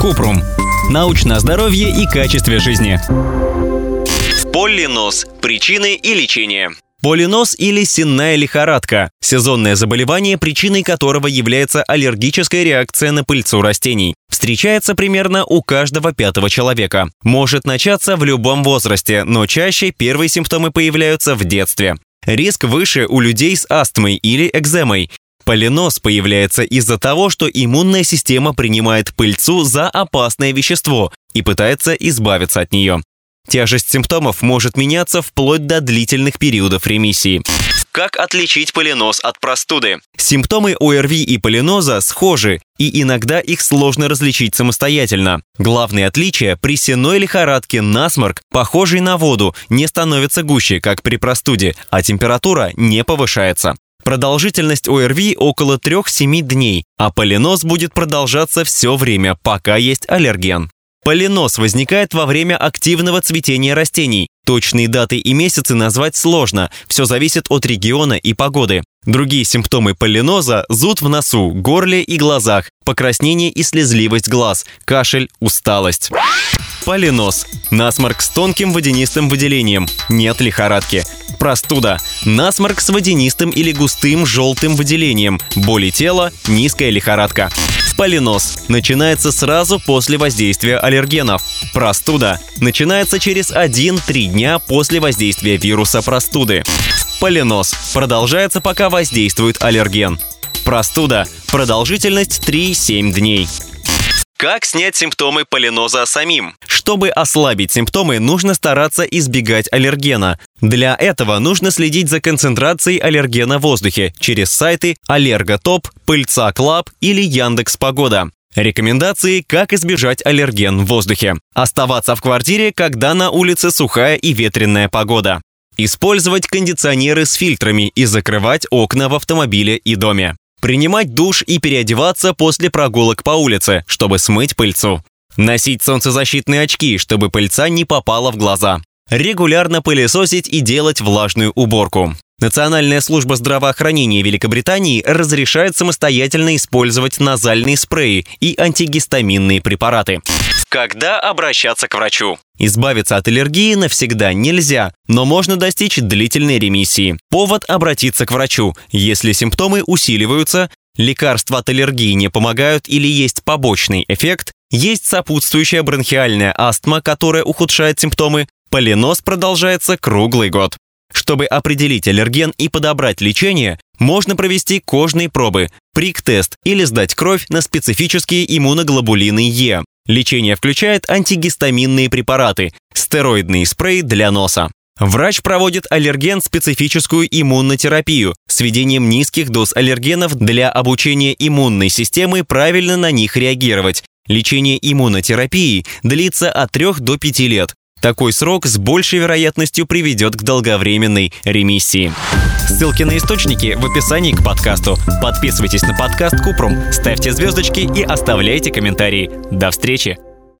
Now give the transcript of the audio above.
Купрум. Научное здоровье и качестве жизни. Полинос. Причины и лечение. Полинос или сенная лихорадка – сезонное заболевание, причиной которого является аллергическая реакция на пыльцу растений. Встречается примерно у каждого пятого человека. Может начаться в любом возрасте, но чаще первые симптомы появляются в детстве. Риск выше у людей с астмой или экземой. Полинос появляется из-за того, что иммунная система принимает пыльцу за опасное вещество и пытается избавиться от нее. Тяжесть симптомов может меняться вплоть до длительных периодов ремиссии. Как отличить полинос от простуды? Симптомы ОРВИ и полиноза схожи, и иногда их сложно различить самостоятельно. Главное отличие – при сеной лихорадке насморк, похожий на воду, не становится гуще, как при простуде, а температура не повышается. Продолжительность ОРВИ около 3-7 дней, а полинос будет продолжаться все время, пока есть аллерген. Полинос возникает во время активного цветения растений. Точные даты и месяцы назвать сложно, все зависит от региона и погоды. Другие симптомы полиноза – зуд в носу, горле и глазах, покраснение и слезливость глаз, кашель, усталость. Полинос – насморк с тонким водянистым выделением, нет лихорадки. Простуда – насморк с водянистым или густым желтым выделением, боли тела, низкая лихорадка. Полинос начинается сразу после воздействия аллергенов. Простуда начинается через 1-3 дня после воздействия вируса простуды. Полинос продолжается, пока воздействует аллерген. Простуда. Продолжительность 3-7 дней. Как снять симптомы полиноза самим? Чтобы ослабить симптомы, нужно стараться избегать аллергена. Для этого нужно следить за концентрацией аллергена в воздухе через сайты Аллерготоп, Пыльца Club или Яндекс Погода. Рекомендации, как избежать аллерген в воздухе. Оставаться в квартире, когда на улице сухая и ветреная погода. Использовать кондиционеры с фильтрами и закрывать окна в автомобиле и доме. Принимать душ и переодеваться после прогулок по улице, чтобы смыть пыльцу. Носить солнцезащитные очки, чтобы пыльца не попала в глаза. Регулярно пылесосить и делать влажную уборку. Национальная служба здравоохранения Великобритании разрешает самостоятельно использовать назальные спреи и антигистаминные препараты. Когда обращаться к врачу? Избавиться от аллергии навсегда нельзя, но можно достичь длительной ремиссии. Повод обратиться к врачу, если симптомы усиливаются, лекарства от аллергии не помогают или есть побочный эффект, есть сопутствующая бронхиальная астма, которая ухудшает симптомы, полинос продолжается круглый год. Чтобы определить аллерген и подобрать лечение, можно провести кожные пробы, прик-тест или сдать кровь на специфические иммуноглобулины Е. Лечение включает антигистаминные препараты, стероидный спрей для носа. Врач проводит аллерген-специфическую иммунотерапию с введением низких доз аллергенов для обучения иммунной системы правильно на них реагировать. Лечение иммунотерапией длится от 3 до 5 лет. Такой срок с большей вероятностью приведет к долговременной ремиссии. Ссылки на источники в описании к подкасту. Подписывайтесь на подкаст Купрум, ставьте звездочки и оставляйте комментарии. До встречи!